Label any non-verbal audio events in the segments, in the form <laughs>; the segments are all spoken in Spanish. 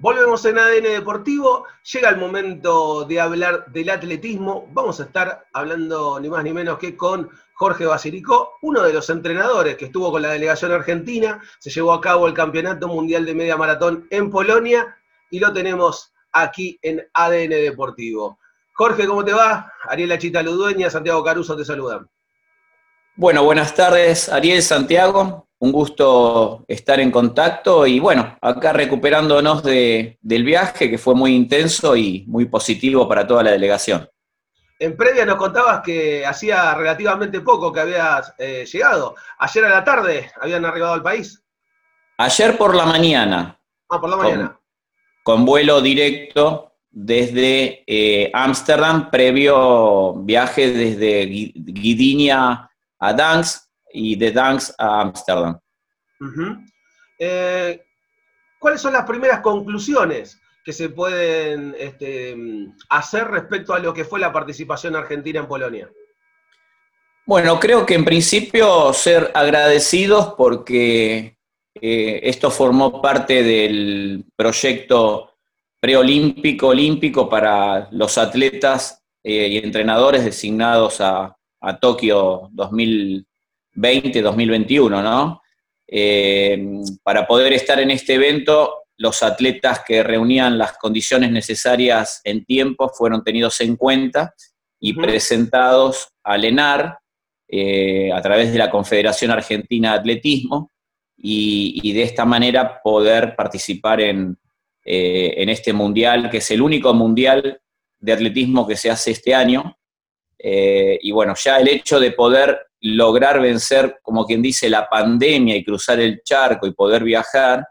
Volvemos en ADN Deportivo, llega el momento de hablar del atletismo. Vamos a estar hablando ni más ni menos que con Jorge Basilico, uno de los entrenadores que estuvo con la delegación argentina. Se llevó a cabo el Campeonato Mundial de Media Maratón en Polonia y lo tenemos aquí en ADN Deportivo. Jorge, ¿cómo te va? Ariel Achita Ludueña, Santiago Caruso te saludan. Bueno, buenas tardes, Ariel Santiago un gusto estar en contacto y bueno, acá recuperándonos del viaje que fue muy intenso y muy positivo para toda la delegación. En previa nos contabas que hacía relativamente poco que habías eh, llegado. Ayer a la tarde habían arribado al país. Ayer por la mañana. Ah, por la mañana. Con, vuelo directo desde eh, Ámsterdam, previo viaje desde Guidinia a Dansk, y de Danks a Ámsterdam. Eh, ¿Cuáles son las primeras conclusiones que se pueden este, hacer respecto a lo que fue la participación argentina en Polonia? Bueno, creo que en principio ser agradecidos porque eh, esto formó parte del proyecto preolímpico olímpico para los atletas eh, y entrenadores designados a, a Tokio 2020 2021 ¿no? Eh, para poder estar en este evento, los atletas que reunían las condiciones necesarias en tiempo fueron tenidos en cuenta y presentados al ENAR eh, a través de la Confederación Argentina de Atletismo y, de esta manera poder participar en, eh, en, este mundial, que es el único mundial de atletismo que se hace este año. y bueno, ya el hecho de poder lograr vencer, como quien dice, la pandemia y cruzar el charco y poder viajar,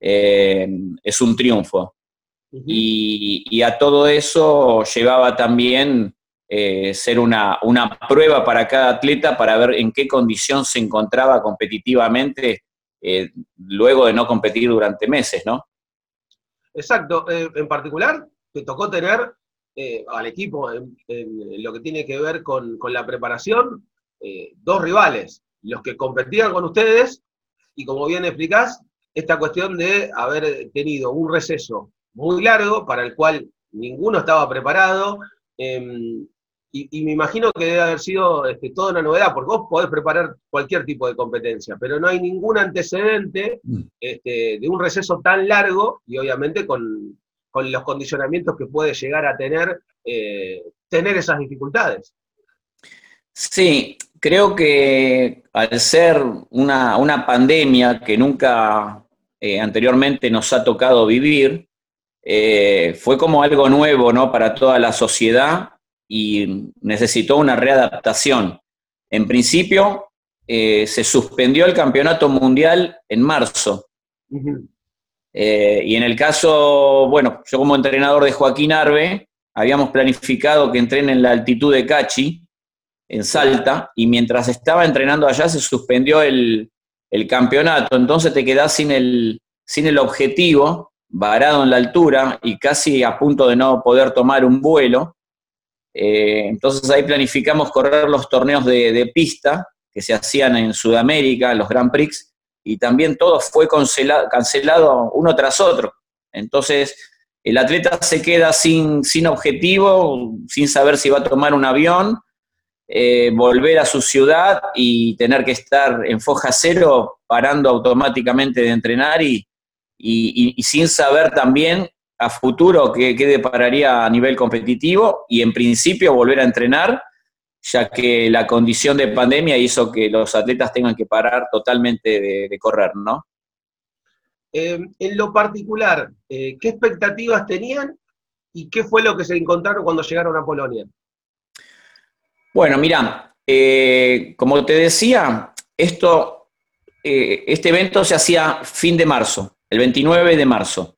eh, es un triunfo. y, a todo eso llevaba también eh, ser una, prueba para cada atleta para ver en qué condición se encontraba competitivamente eh, luego de no competir durante meses, ¿no? Exacto. en particular, te tocó tener al equipo en, lo que tiene que ver con, con la preparación, eh, dos rivales, los que competían con ustedes, y como bien explicás, esta cuestión de haber tenido un receso muy largo para el cual ninguno estaba preparado, em, y, me imagino que debe haber sido este, toda una novedad, porque vos podés preparar cualquier tipo de competencia, pero no hay ningún antecedente mm. este, de un receso tan largo y obviamente con, los condicionamientos que puede llegar a tener, eh, tener esas dificultades. Sí, creo que al ser una, pandemia que nunca eh, anteriormente nos ha tocado vivir, eh, fue como algo nuevo ¿no? para toda la sociedad y necesitó una readaptación. En principio, eh, se suspendió el campeonato mundial en marzo. y en el caso, bueno, yo como entrenador de Joaquín Arbe, habíamos planificado que entrene en la altitud de Cachi, en Salta, y mientras estaba entrenando allá se suspendió el, campeonato, entonces te quedás sin el, sin el objetivo, varado en la altura y casi a punto de no poder tomar un vuelo. Eh, entonces ahí planificamos correr los torneos de, pista que se hacían en Sudamérica, los Grand Prix, y también todo fue cancelado, uno tras otro. Entonces el atleta se queda sin, sin objetivo, sin saber si va a tomar un avión, eh, volver a su ciudad y tener que estar en foja cero, parando automáticamente de entrenar y, sin saber también a futuro qué, depararía a nivel competitivo y en principio volver a entrenar, ya que la condición de pandemia hizo que los atletas tengan que parar totalmente de, correr, ¿no? Eh, en lo particular, eh, ¿qué expectativas tenían y qué fue lo que se encontraron cuando llegaron a Polonia? Bueno, mira, eh, como te decía, esto, eh, este evento se hacía fin de marzo, el 29 de marzo.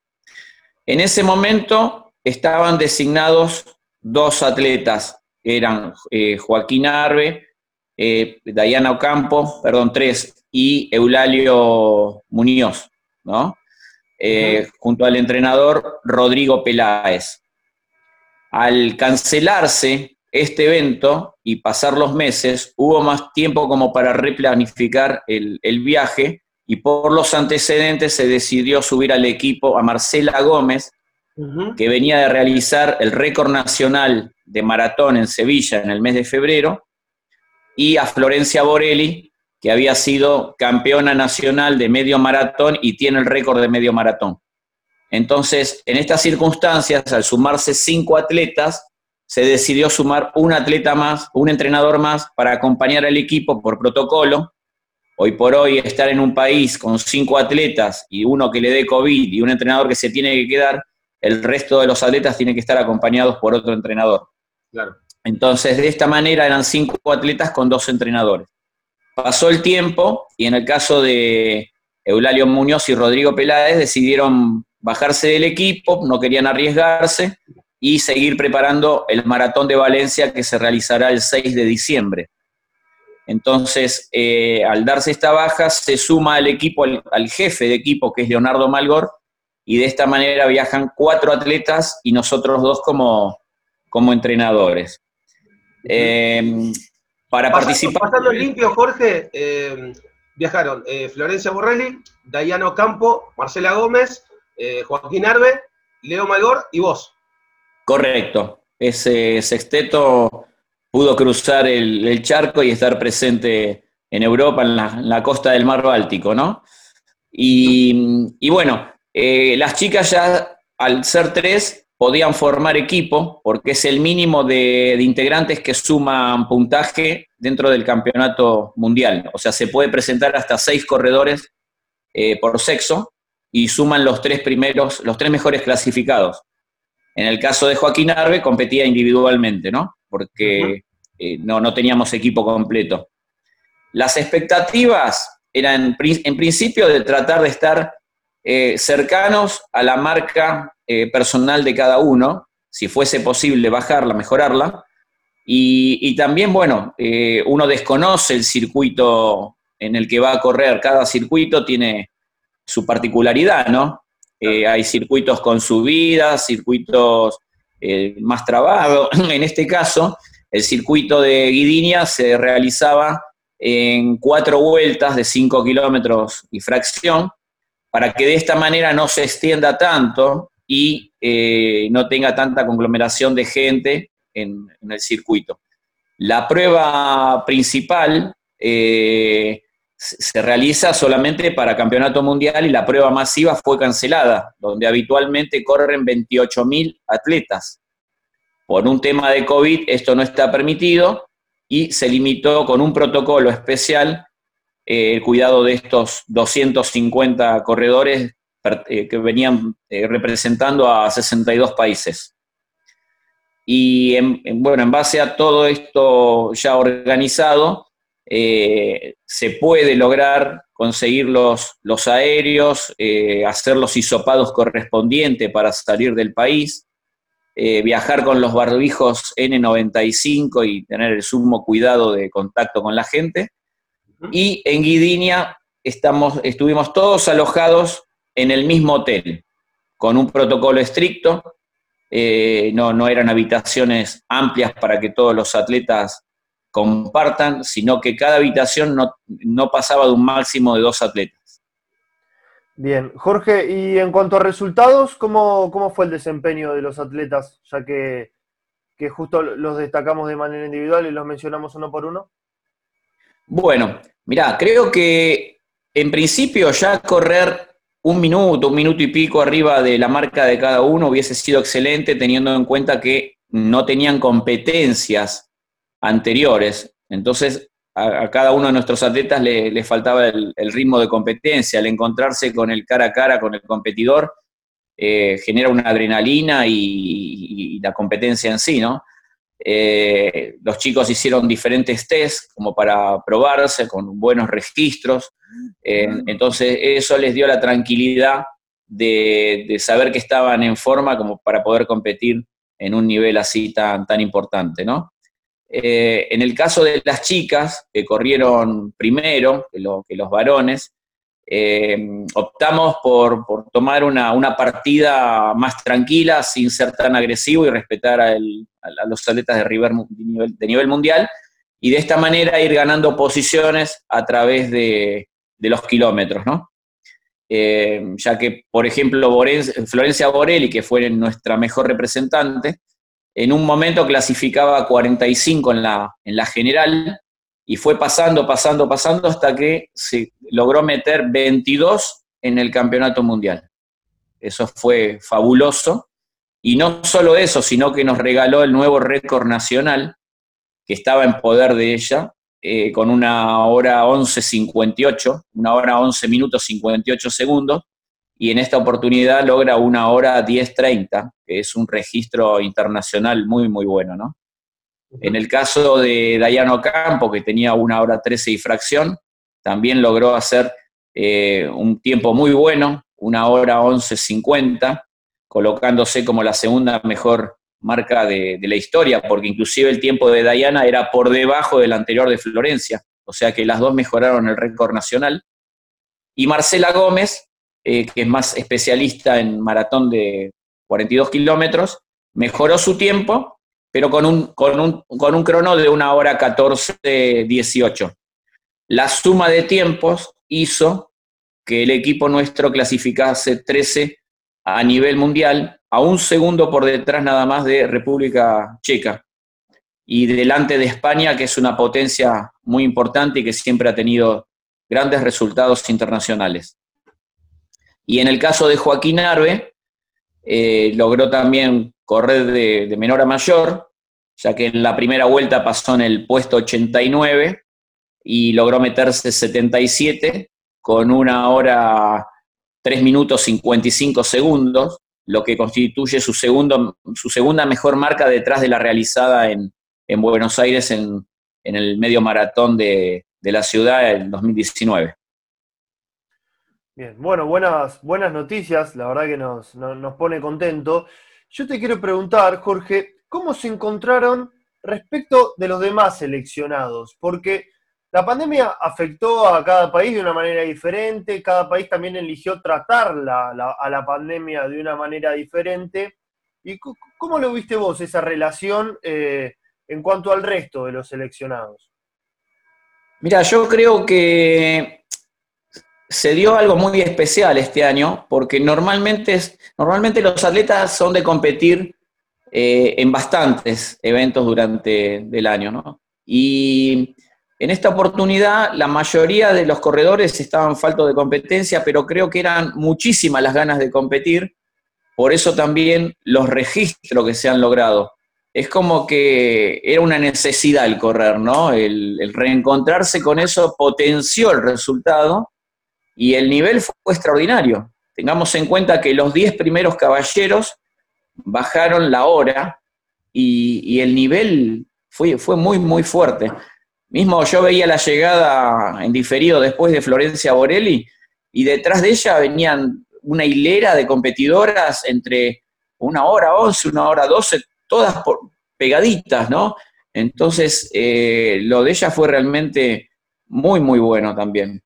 En ese momento estaban designados dos atletas, eran eh, Joaquín Arbe, Dayana Ocampo, perdón, tres, y Eulalio Muñoz, ¿no? junto al entrenador Rodrigo Peláez. Al cancelarse este evento y pasar los meses, hubo más tiempo como para replanificar el, viaje y por los antecedentes se decidió subir al equipo a Marcela Gómez, que venía de realizar el récord nacional de maratón en Sevilla en el mes de febrero, y a Florencia Borelli, que había sido campeona nacional de medio maratón y tiene el récord de medio maratón. Entonces, en estas circunstancias, al sumarse cinco atletas, se decidió sumar un atleta más, un entrenador más, para acompañar al equipo por protocolo. Hoy por hoy, estar en un país con cinco atletas y uno que le dé COVID y un entrenador que se tiene que quedar, el resto de los atletas tienen que estar acompañados por otro entrenador. Claro. Entonces, de esta manera eran cinco atletas con dos entrenadores. Pasó el tiempo y en el caso de Eulalio Muñoz y Rodrigo Peláez decidieron bajarse del equipo, no querían arriesgarse y seguir preparando el maratón de Valencia que se realizará el 6 de diciembre. Entonces, eh, al darse esta baja, se suma al equipo, al, jefe de equipo, que es Leonardo Malgor, y de esta manera viajan cuatro atletas y nosotros dos como, como entrenadores. Eh, para participar. Pasando limpio, Jorge, eh, viajaron Florencia Borrelli, Dayano Campo, Marcela Gómez, Joaquín Arbe, Leo Malgor y vos. Correcto. Ese sexteto pudo cruzar el, charco y estar presente en Europa, en la, costa del mar Báltico, ¿no? Y, bueno, eh, las chicas ya, al ser tres, podían formar equipo, porque es el mínimo de, integrantes que suman puntaje dentro del campeonato mundial. O sea, se puede presentar hasta seis corredores eh, por sexo, y suman los tres primeros, los tres mejores clasificados. En el caso de Joaquín Arbe competía individualmente, ¿no? Porque eh, no, no teníamos equipo completo. Las expectativas eran en principio de tratar de estar eh, cercanos a la marca eh, personal de cada uno, si fuese posible bajarla, mejorarla. Y, y también, bueno, uno desconoce el circuito en el que va a correr. Cada circuito tiene su particularidad, ¿no? Eh, hay circuitos con subidas, circuitos eh, más trabados. <clears throat> En este caso, el circuito de Guidinia se realizaba en cuatro vueltas de cinco kilómetros y fracción, para que de esta manera no se extienda tanto y eh, no tenga tanta conglomeración de gente en, el circuito. La prueba principal se realiza solamente para campeonato mundial y la prueba masiva fue cancelada, donde habitualmente corren 28.000 atletas. Por un tema de COVID esto no está permitido y se limitó con un protocolo especial eh, el cuidado de estos 250 corredores eh, que venían eh, representando a 62 países. Y bueno, en base a todo esto ya organizado, eh, se puede lograr conseguir los, los aéreos, eh, hacer los hisopados correspondientes para salir del país, eh, viajar con los barbijos N95 y tener el sumo cuidado de contacto con la gente. Y en Guidinia estamos, estuvimos todos alojados en el mismo hotel, con un protocolo estricto. no, no eran habitaciones amplias para que todos los atletas compartan, sino que cada habitación no, pasaba de un máximo de dos atletas. Bien, Jorge, y en cuanto a resultados, ¿cómo, cómo fue el desempeño de los atletas? Ya que, que, justo los destacamos de manera individual y los mencionamos uno por uno. Bueno, mira, creo que en principio ya correr un minuto, un minuto y pico arriba de la marca de cada uno hubiese sido excelente, teniendo en cuenta que no tenían competencias anteriores. Entonces, a, cada uno de nuestros atletas le, faltaba el, ritmo de competencia, al encontrarse con el cara a cara con el competidor, eh, genera una adrenalina y, la competencia en sí, ¿no? Eh, los chicos hicieron diferentes tests como para probarse con buenos registros, eh, entonces eso les dio la tranquilidad de, de, saber que estaban en forma como para poder competir en un nivel así tan, tan importante, ¿no? Eh, en el caso de las chicas, que corrieron primero que, los varones, eh, optamos por, tomar una, partida más tranquila, sin ser tan agresivo y respetar a, los atletas de, nivel, de, nivel, mundial, y de esta manera ir ganando posiciones a través de, de los kilómetros, ¿no? Eh, ya que, por ejemplo, Florencia Borelli, que fue nuestra mejor representante, en un momento clasificaba 45 en la, en la general y fue pasando, pasando, pasando hasta que se logró meter 22 en el campeonato mundial. Eso fue fabuloso. Y no solo eso, sino que nos regaló el nuevo récord nacional, que estaba en poder de ella, eh, con una hora 11.58, una hora 11 minutos 58 segundos, y en esta oportunidad logra una hora 10.30, que es un registro internacional muy, muy bueno, ¿no? En el caso de Dayano Campo, que tenía una hora 13 y fracción, también logró hacer eh, un tiempo muy bueno, una hora 11.50, colocándose como la segunda mejor marca de, la historia, porque inclusive el tiempo de Dayana era por debajo del anterior de Florencia, o sea que las dos mejoraron el récord nacional. Y Marcela Gómez, eh, que es más especialista en maratón de 42 kilómetros, mejoró su tiempo, pero con un, con un, con un crono de una hora 14-18. La suma de tiempos hizo que el equipo nuestro clasificase 13 a nivel mundial, a un segundo por detrás nada más de República Checa y delante de España, que es una potencia muy importante y que siempre ha tenido grandes resultados internacionales. Y en el caso de Joaquín Arbe, eh, logró también correr de, de, menor a mayor, ya que en la primera vuelta pasó en el puesto 89 y logró meterse 77 con una hora 3 minutos 55 segundos, lo que constituye su, segundo, su segunda mejor marca detrás de la realizada en, Buenos Aires en, el medio maratón de, la ciudad en 2019. Bien, bueno, buenas, buenas noticias, la verdad que nos, nos pone contento. Yo te quiero preguntar, Jorge, ¿cómo se encontraron respecto de los demás seleccionados? Porque la pandemia afectó a cada país de una manera diferente, cada país también eligió tratar a la pandemia de una manera diferente. ¿Y cómo lo viste vos esa relación eh, en cuanto al resto de los seleccionados? Mira, yo creo que se dio algo muy especial este año, porque normalmente, normalmente los atletas son de competir eh, en bastantes eventos durante el año, ¿no? Y en esta oportunidad, la mayoría de los corredores estaban faltos de competencia, pero creo que eran muchísimas las ganas de competir, por eso también los registros que se han logrado. Es como que era una necesidad el correr, ¿no? El, reencontrarse con eso potenció el resultado y el nivel fue extraordinario. Tengamos en cuenta que los 10 primeros caballeros bajaron la hora y, el nivel fue, fue muy, muy fuerte. Mismo yo veía la llegada en diferido después de Florencia Borelli y detrás de ella venían una hilera de competidoras entre una hora once, una hora doce, todas pegaditas, ¿no? Entonces, eh, lo de ella fue realmente muy, muy bueno también.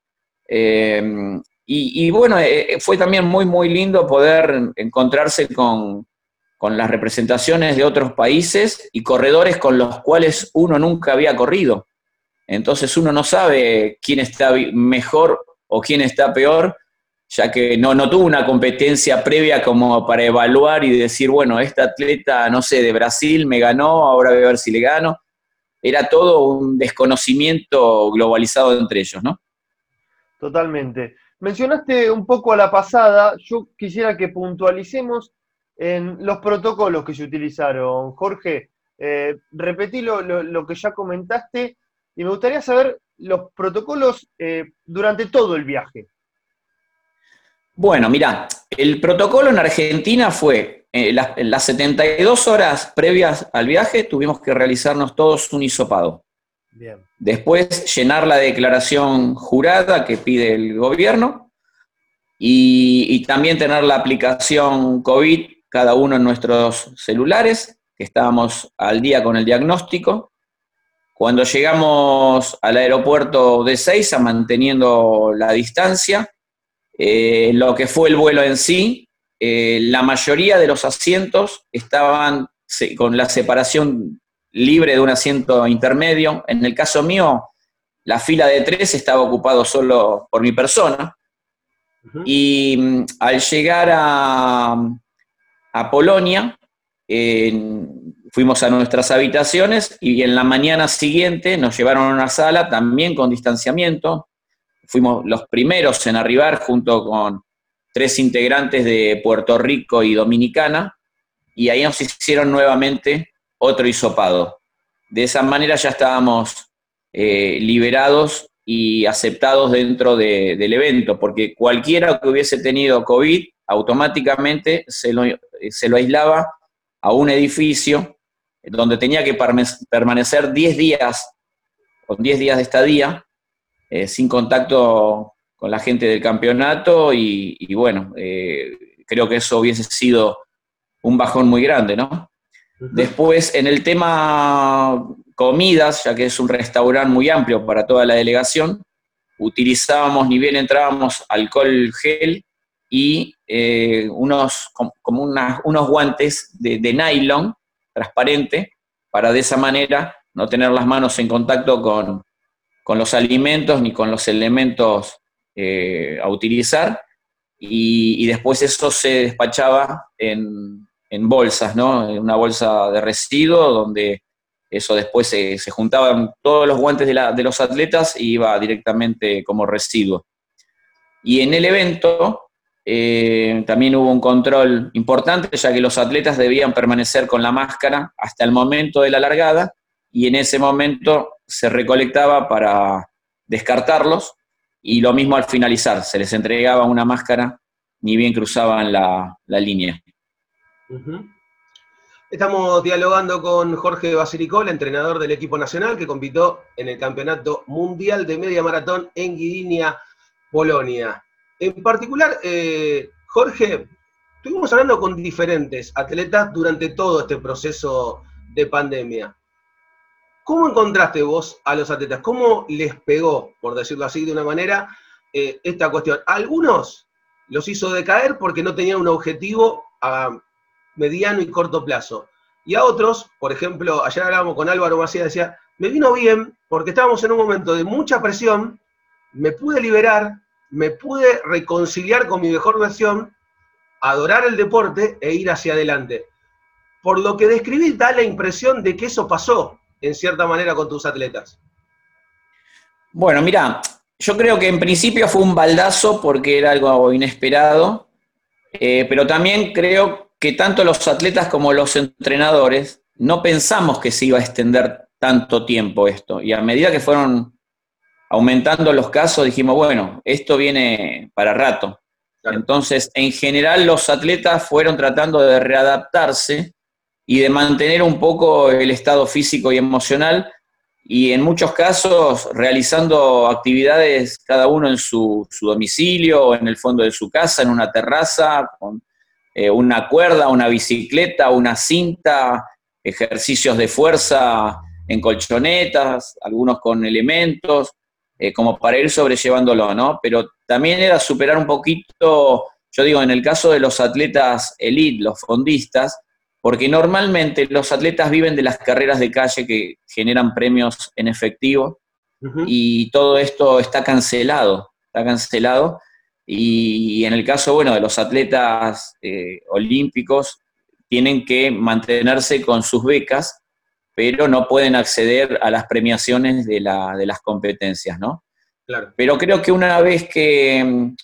Eh, y, bueno, eh, fue también muy, muy lindo poder encontrarse con, con las representaciones de otros países y corredores con los cuales uno nunca había corrido. Entonces uno no sabe quién está mejor o quién está peor, ya que no, no tuvo una competencia previa como para evaluar y decir, bueno, este atleta, no sé, de Brasil me ganó, ahora voy a ver si le gano. Era todo un desconocimiento globalizado entre ellos, ¿no? Totalmente. Mencionaste un poco a la pasada, yo quisiera que puntualicemos en los protocolos que se utilizaron. Jorge, eh, repetí lo que ya comentaste y me gustaría saber los protocolos eh, durante todo el viaje. Bueno, mira, el protocolo en Argentina fue, eh, las, las 72 horas previas al viaje tuvimos que realizarnos todos un hisopado. Bien. Después llenar la declaración jurada que pide el gobierno y, también tener la aplicación COVID cada uno en nuestros celulares, que estábamos al día con el diagnóstico cuando llegamos al aeropuerto de Seiza, manteniendo la distancia, eh, lo que fue el vuelo en sí, eh, la mayoría de los asientos estaban con la separación libre de un asiento intermedio. En el caso mío, la fila de tres estaba ocupado solo por mi persona. Y mm, al llegar a, a Polonia, fuimos a nuestras habitaciones y en la mañana siguiente nos llevaron a una sala también con distanciamiento. Fuimos los primeros en arribar junto con tres integrantes de Puerto Rico y Dominicana y ahí nos hicieron nuevamente otro hisopado. De esa manera ya estábamos eh, liberados y aceptados dentro del evento, porque cualquiera que hubiese tenido COVID automáticamente se lo, se lo aislaba a un edificio donde tenía que permanecer 10 días, con 10 días de estadía, eh, sin contacto con la gente del campeonato y, bueno, eh, creo que eso hubiese sido un bajón muy grande, ¿no? Después, en el tema comidas, ya que es un restaurante muy amplio para toda la delegación, utilizábamos, ni bien entrábamos, alcohol gel y eh, unos, como unos guantes de, nylon transparente para de esa manera no tener las manos en contacto con, los alimentos ni con los elementos eh, a utilizar. Y, y, después eso se despachaba en, en bolsas, ¿no? En una bolsa de residuo donde eso después se, juntaban todos los guantes de, los atletas y iba directamente como residuo. Y en el evento eh, también hubo un control importante, ya que los atletas debían permanecer con la máscara hasta el momento de la largada y en ese momento se recolectaba para descartarlos y lo mismo al finalizar, se les entregaba una máscara ni bien cruzaban la línea. Estamos dialogando con Jorge Basiricol, entrenador del equipo nacional que compitió en el Campeonato Mundial de Media Maratón en Guidinia, Polonia. En particular, eh, Jorge, estuvimos hablando con diferentes atletas durante todo este proceso de pandemia. ¿Cómo encontraste vos a los atletas? ¿Cómo les pegó, por decirlo así de una manera, eh, esta cuestión? Algunos los hizo decaer porque no tenían un objetivo a mediano y corto plazo. Y a otros, por ejemplo, ayer hablábamos con Álvaro Macías, decía, me vino bien porque estábamos en un momento de mucha presión, me pude liberar, me pude reconciliar con mi mejor versión, adorar el deporte e ir hacia adelante. Por lo que describí, da la impresión de que eso pasó, en cierta manera, con tus atletas. Bueno, mira, yo creo que en principio fue un baldazo porque era algo inesperado, eh, pero también creo que tanto los atletas como los entrenadores no pensamos que se iba a extender tanto tiempo esto. Y a medida que fueron aumentando los casos, dijimos, bueno, esto viene para rato. Entonces, en general, los atletas fueron tratando de readaptarse y de mantener un poco el estado físico y emocional y en muchos casos realizando actividades cada uno en su, su domicilio o en el fondo de su casa, en una terraza, con eh, una cuerda, una bicicleta, una cinta, ejercicios de fuerza en colchonetas, algunos con elementos, eh, como para ir sobrellevándolo, ¿no? Pero también era superar un poquito, yo digo, en el caso de los atletas elite, los fondistas, porque normalmente los atletas viven de las carreras de calle que generan premios en efectivo y todo esto está cancelado, está cancelado y en el caso, bueno, de los atletas eh, olímpicos, tienen que mantenerse con sus becas, pero no pueden acceder a las premiaciones de, las competencias, ¿no? Pero creo que una vez que mm,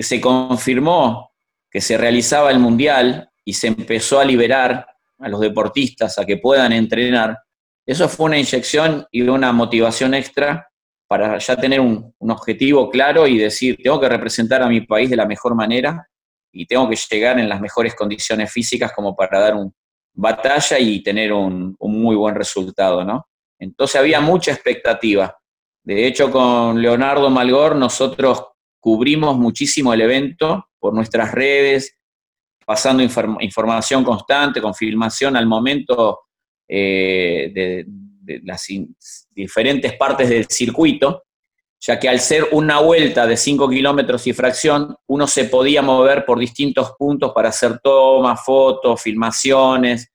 se confirmó que se realizaba el Mundial y se empezó a liberar a los deportistas a que puedan entrenar, eso fue una inyección y una motivación extra para ya tener un, objetivo claro y decir, tengo que representar a mi país de la mejor manera y tengo que llegar en las mejores condiciones físicas como para dar un batalla y tener un, muy buen resultado, ¿no? Entonces había mucha expectativa. De hecho, con Leonardo Malgor nosotros cubrimos muchísimo el evento por nuestras redes, pasando información constante, con filmación al momento eh, de, de las diferentes partes del circuito, ya que al ser una vuelta de 5 kilómetros y fracción, uno se podía mover por distintos puntos para hacer tomas, fotos, filmaciones,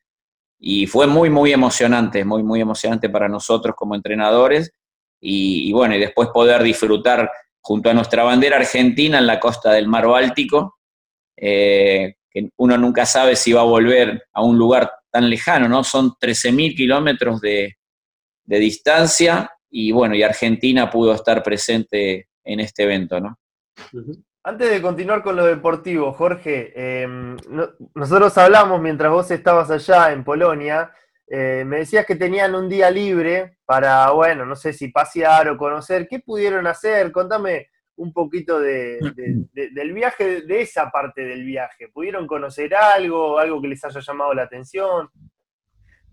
y fue muy, muy emocionante, muy, muy emocionante para nosotros como entrenadores, y, bueno, y después poder disfrutar junto a nuestra bandera argentina en la costa del mar Báltico, eh, que uno nunca sabe si va a volver a un lugar tan lejano, ¿no? Son 13.000 kilómetros de, distancia y bueno, y Argentina pudo estar presente en este evento, ¿no? Antes de continuar con lo deportivo, Jorge, em, nosotros hablamos mientras vos estabas allá en Polonia, eh, me decías que tenían un día libre para, bueno, no sé si pasear o conocer. ¿Qué pudieron hacer? Contame un poquito de, del viaje, de esa parte del viaje. ¿Pudieron conocer algo, algo que les haya llamado la atención?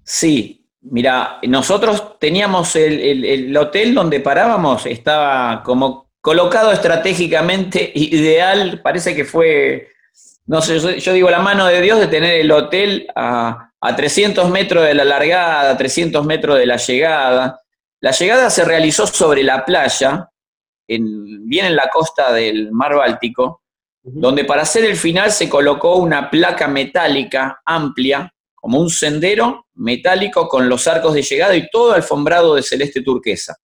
Sí, mira, nosotros teníamos el hotel donde parábamos, estaba como colocado estratégicamente <laughs> ideal, parece que fue, no sé, yo, digo la mano de Dios de tener el hotel a, 300 metros de la largada, a 300 metros de la llegada. La llegada se realizó sobre la playa, en, bien en la costa del mar Báltico, donde para hacer el final se colocó una placa metálica amplia, como un sendero metálico con los arcos de llegada y todo alfombrado de celeste turquesa.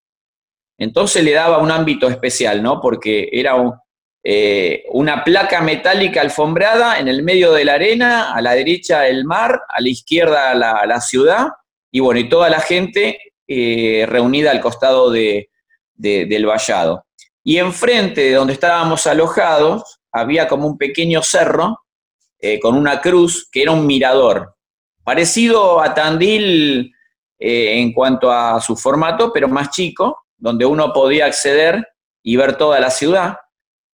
Entonces le daba un ámbito especial, ¿no? Porque era eh, una placa metálica alfombrada en el medio de la arena, a la derecha el mar, a la izquierda la, ciudad, y bueno, y toda la gente eh, reunida al costado de, del vallado. Y enfrente de donde estábamos alojados había como un pequeño cerro eh, con una cruz que era un mirador, parecido a Tandil en cuanto a su formato, pero más chico, donde uno podía acceder y ver toda la ciudad.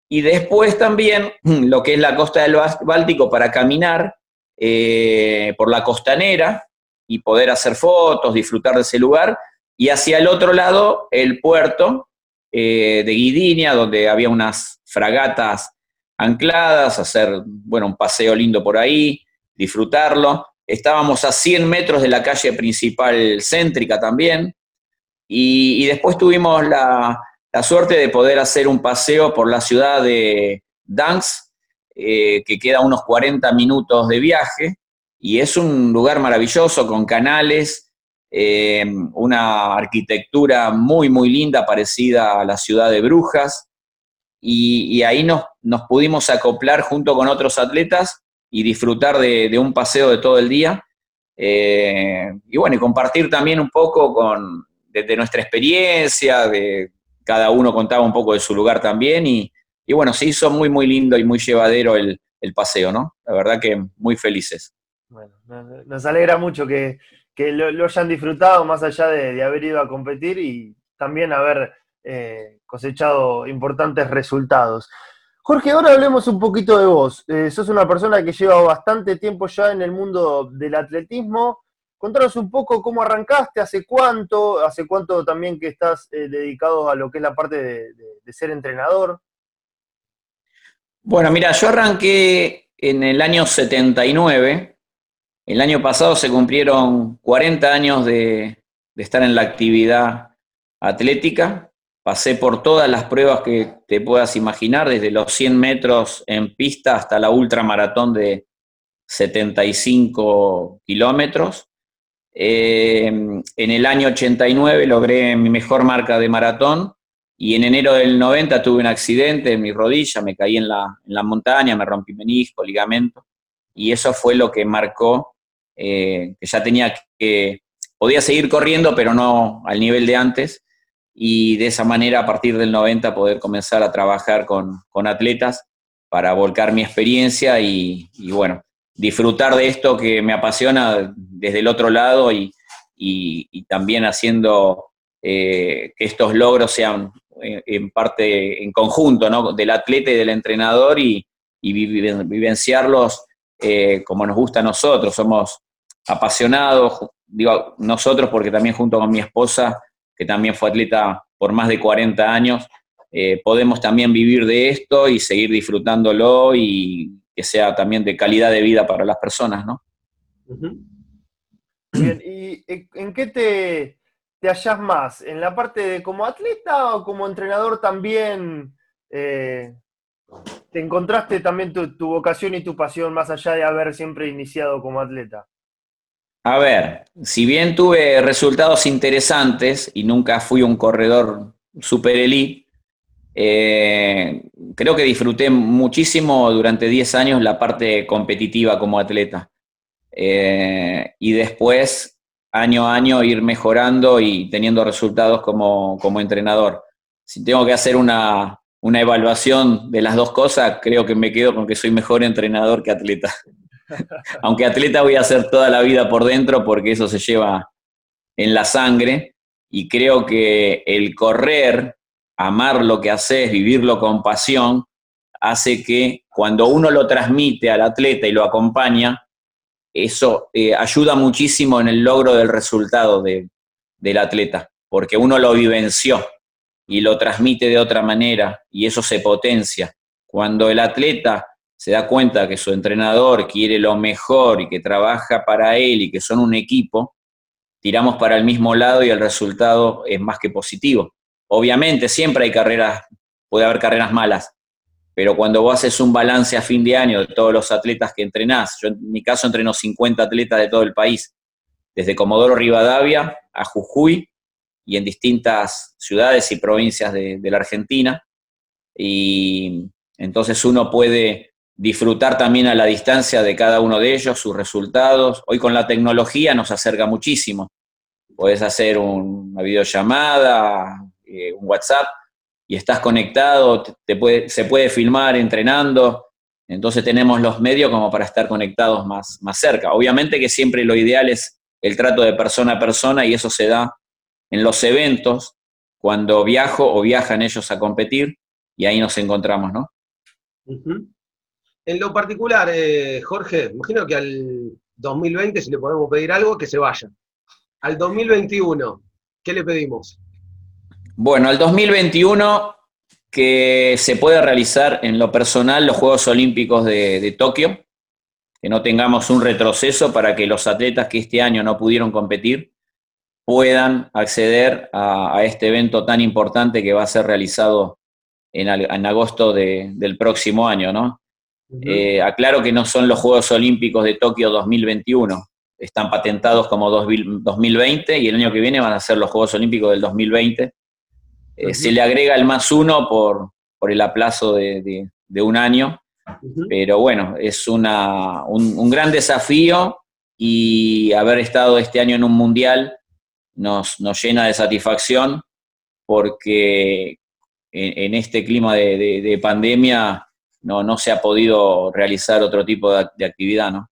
Y después también <clears throat> lo que es la costa del Báltico para caminar eh, por la costanera y poder hacer fotos, disfrutar de ese lugar. Y hacia el otro lado, el puerto eh, de Guidinia, donde había unas fragatas ancladas, hacer, bueno, un paseo lindo por ahí, disfrutarlo. Estábamos a 100 metros de la calle principal céntrica también, y, después tuvimos la, suerte de poder hacer un paseo por la ciudad de Dansk, eh, que queda unos 40 minutos de viaje, y es un lugar maravilloso con canales, eh, una arquitectura muy, muy linda, parecida a la ciudad de Brujas, y, ahí nos, nos, pudimos acoplar junto con otros atletas y disfrutar de, un paseo de todo el día. Eh, y bueno, y compartir también un poco con, de, nuestra experiencia, de cada uno contaba un poco de su lugar también y, bueno, se hizo muy, muy lindo y muy llevadero el, paseo, ¿no? La verdad que muy felices. Bueno, nos alegra mucho que, lo, hayan disfrutado más allá de, haber ido a competir y también haber eh, cosechado importantes resultados. Jorge, ahora hablemos un poquito de vos. Eh, sos una persona que lleva bastante tiempo ya en el mundo del atletismo, Contanos un poco cómo arrancaste, hace cuánto, hace cuánto también que estás eh, dedicado a lo que es la parte de, ser entrenador. Bueno, mira, yo arranqué en el año 79. El año pasado se cumplieron 40 años de, de estar en la actividad atlética. Pasé por todas las pruebas que te puedas imaginar, desde los 100 metros en pista hasta la ultramaratón de 75 kilómetros. Eh, en el año 89 logré mi mejor marca de maratón y en enero del 90 tuve un accidente en mi rodilla, me caí en la, montaña, me rompí menisco, ligamento, y eso fue lo que marcó eh, que ya tenía que, podía seguir corriendo, pero no al nivel de antes, y de esa manera a partir del 90 poder comenzar a trabajar con, atletas para volcar mi experiencia y bueno, disfrutar de esto que me apasiona desde el otro lado y, también haciendo eh, que estos logros sean eh, en, parte en conjunto, ¿no? Del atleta y del entrenador y, vivenciarlos eh, como nos gusta a nosotros. Somos apasionados, digo nosotros porque también junto con mi esposa, que también fue atleta por más de 40 años, podemos también vivir de esto y seguir disfrutándolo y que sea también de calidad de vida para las personas, ¿no? Bien, ¿y en qué te, te hallás más? ¿En la parte de como atleta o como entrenador también? Eh, ¿Te encontraste también tu, vocación y tu pasión más allá de haber siempre iniciado como atleta? A ver, si bien tuve resultados interesantes y nunca fui un corredor super elite, eh, creo que disfruté muchísimo durante 10 años la parte competitiva como atleta. Eh, y después, año a año, ir mejorando y teniendo resultados como, como entrenador. Si tengo que hacer una, una evaluación de las dos cosas, creo que me quedo con que soy mejor entrenador que atleta. Aunque atleta voy a hacer toda la vida por dentro porque eso se lleva en la sangre y creo que el correr, amar lo que haces, vivirlo con pasión, hace que cuando uno lo transmite al atleta y lo acompaña, eso eh, ayuda muchísimo en el logro del resultado del atleta, porque uno lo vivenció y lo transmite de otra manera y eso se potencia. Cuando el atleta se da cuenta que su entrenador quiere lo mejor y que trabaja para él y que son un equipo, tiramos para el mismo lado y el resultado es más que positivo. Obviamente siempre hay carreras, puede haber carreras malas, pero cuando vos haces un balance a fin de año de todos los atletas que entrenás, yo en mi caso entreno 50 atletas de todo el país, desde Comodoro Rivadavia a Jujuy y en distintas ciudades y provincias de, de la Argentina, y entonces uno puede disfrutar también a la distancia de cada uno de ellos, sus resultados. Hoy con la tecnología nos acerca muchísimo. Puedes hacer una videollamada, eh, un WhatsApp, y estás conectado, se puede filmar entrenando, entonces tenemos los medios como para estar conectados más, más cerca. Obviamente que siempre lo ideal es el trato de persona a persona y eso se da en los eventos, cuando viajo o viajan ellos a competir, y ahí nos encontramos, ¿no? En lo particular, eh, Jorge, imagino que al 2020, si le podemos pedir algo, que se vaya. Al 2021, ¿qué le pedimos? Bueno, al 2021 que se pueda realizar en lo personal los Juegos Olímpicos de, Tokio, que no tengamos un retroceso para que los atletas que este año no pudieron competir puedan acceder a, este evento tan importante que va a ser realizado en, agosto del próximo año, ¿no? Eh, aclaro que no son los Juegos Olímpicos de Tokio 2021, están patentados como 2020 y el año que viene van a ser los Juegos Olímpicos del 2020. Eh, se le agrega el más uno por, el aplazo de, un año, pero bueno, es una, un, gran desafío y haber estado este año en un mundial nos, nos llena de satisfacción porque en, este clima de pandemia no, no se ha podido realizar otro tipo de, actividad, ¿no?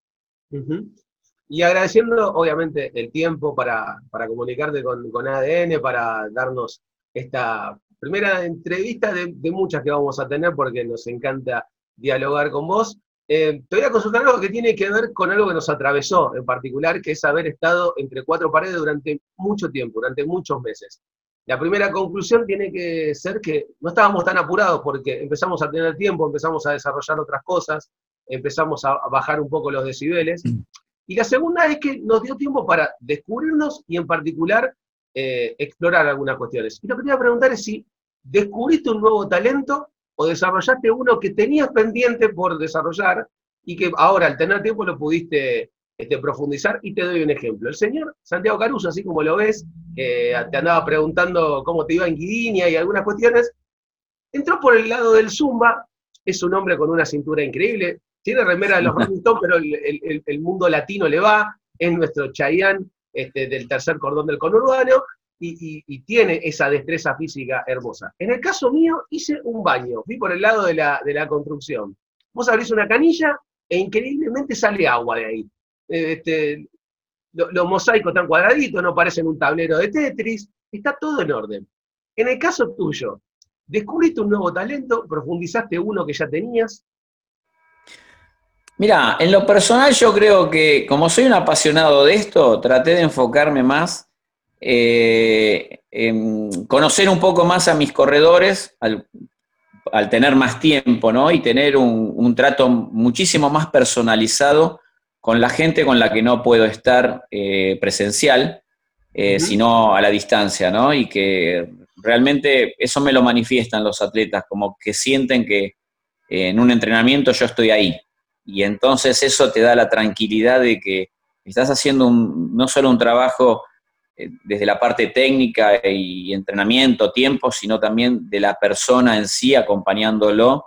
Y agradeciendo, obviamente, el tiempo para, comunicarte con, ADN, para darnos esta primera entrevista de, muchas que vamos a tener, porque nos encanta dialogar con vos. Eh, te voy a consultar algo que tiene que ver con algo que nos atravesó en particular, que es haber estado entre cuatro paredes durante mucho tiempo, durante muchos meses. La primera conclusión tiene que ser que no estábamos tan apurados porque empezamos a tener tiempo, empezamos a desarrollar otras cosas, empezamos a bajar un poco los decibeles. Mm. Y la segunda es que nos dio tiempo para descubrirnos y en particular eh, explorar algunas cuestiones. Y lo que te voy a preguntar es si descubriste un nuevo talento o desarrollaste uno que tenías pendiente por desarrollar y que ahora al tener tiempo lo pudiste este, profundizar y te doy un ejemplo. El señor Santiago Caruso, así como lo ves, te andaba preguntando cómo te iba en Guidiña y algunas cuestiones, entró por el lado del Zumba, es un hombre con una cintura increíble, tiene remera de los pero el, mundo latino le va, es nuestro Chayán este, del tercer cordón del conurbano, y, tiene esa destreza física hermosa. En el caso mío, hice un baño, fui por el lado de la, de la construcción. Vos abrís una canilla e increíblemente sale agua de ahí. Este, los mosaicos están cuadraditos, no parecen un tablero de Tetris, está todo en orden. En el caso tuyo, ¿descubriste un nuevo talento? ¿Profundizaste uno que ya tenías? Mira, en lo personal yo creo que como soy un apasionado de esto, traté de enfocarme más eh, en conocer un poco más a mis corredores al, tener más tiempo, ¿no? Y tener un trato muchísimo más personalizado con la gente con la que no puedo estar eh, presencial, eh, sino a la distancia, ¿no? Y que realmente eso me lo manifiestan los atletas, como que sienten que eh, en un entrenamiento yo estoy ahí. Y entonces eso te da la tranquilidad de que estás haciendo no solo un trabajo eh, desde la parte técnica y entrenamiento, tiempo, sino también de la persona en sí acompañándolo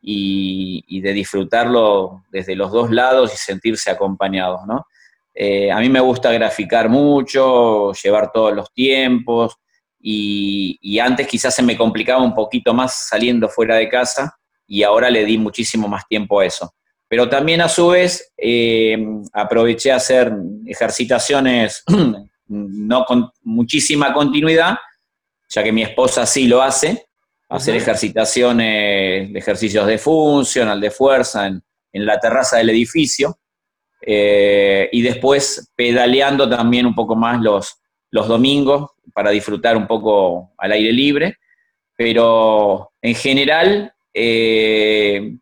y, de disfrutarlo desde los dos lados y sentirse acompañados, ¿no? Eh, a mí me gusta graficar mucho, llevar todos los tiempos y, antes quizás se me complicaba un poquito más saliendo fuera de casa y ahora le di muchísimo más tiempo a eso. Pero también a su vez eh, aproveché a hacer ejercitaciones <clears throat> no con muchísima continuidad, ya que mi esposa sí lo hace, hacer ejercitaciones, ejercicios de funcional, de fuerza en, la terraza del edificio, eh, y después pedaleando también un poco más los, los domingos para disfrutar un poco al aire libre, pero en general eh,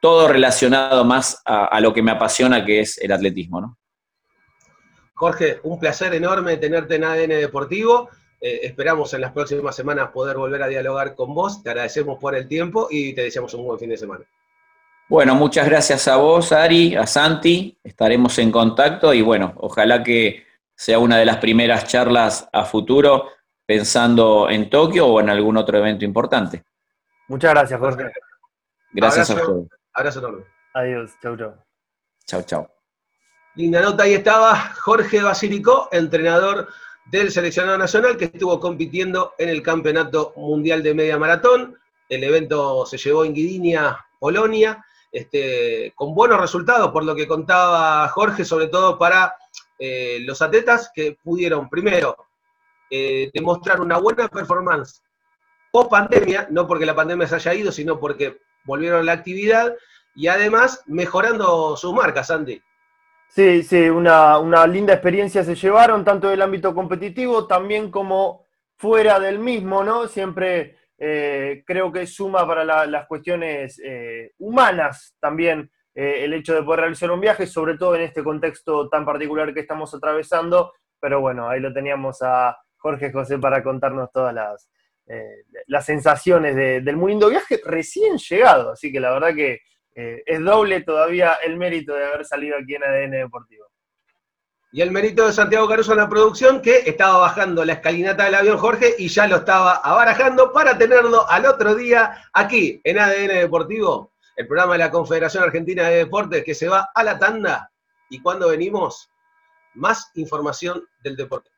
todo relacionado más a, a, lo que me apasiona, que es el atletismo, ¿no? Jorge, un placer enorme tenerte en ADN Deportivo. Eh, esperamos en las próximas semanas poder volver a dialogar con vos. Te agradecemos por el tiempo y te deseamos un buen fin de semana. Bueno, muchas gracias a vos, Ari, a Santi. Estaremos en contacto y bueno, ojalá que sea una de las primeras charlas a futuro pensando en Tokio o en algún otro evento importante. Muchas gracias, Jorge. Gracias a todos. Abrazo enorme. Adiós. Chau, chau. Chau, chau. Linda nota, ahí estaba Jorge Basílico, entrenador del seleccionado nacional que estuvo compitiendo en el Campeonato Mundial de Media Maratón. El evento se llevó en Guidinia, Polonia, este, con buenos resultados, por lo que contaba Jorge, sobre todo para eh, los atletas que pudieron, primero, eh, demostrar una buena performance post pandemia, no porque la pandemia se haya ido, sino porque volvieron a la actividad y además mejorando sus marcas, Andy. Sí, sí, una, linda experiencia se llevaron, tanto del ámbito competitivo también como fuera del mismo, ¿no? Siempre eh, creo que suma para las cuestiones eh, humanas también eh, el hecho de poder realizar un viaje, sobre todo en este contexto tan particular que estamos atravesando. Pero bueno, ahí lo teníamos a Jorge José para contarnos todas las, las sensaciones del muy lindo viaje recién llegado. Así que la verdad que eh, es doble todavía el mérito de haber salido aquí en ADN Deportivo. Y el mérito de Santiago Caruso en la producción, que estaba bajando la escalinata del avión Jorge y ya lo estaba abarajando para tenerlo al otro día aquí en ADN Deportivo, el programa de la Confederación Argentina de Deportes que se va a la tanda. Y cuando venimos, más información del deporte.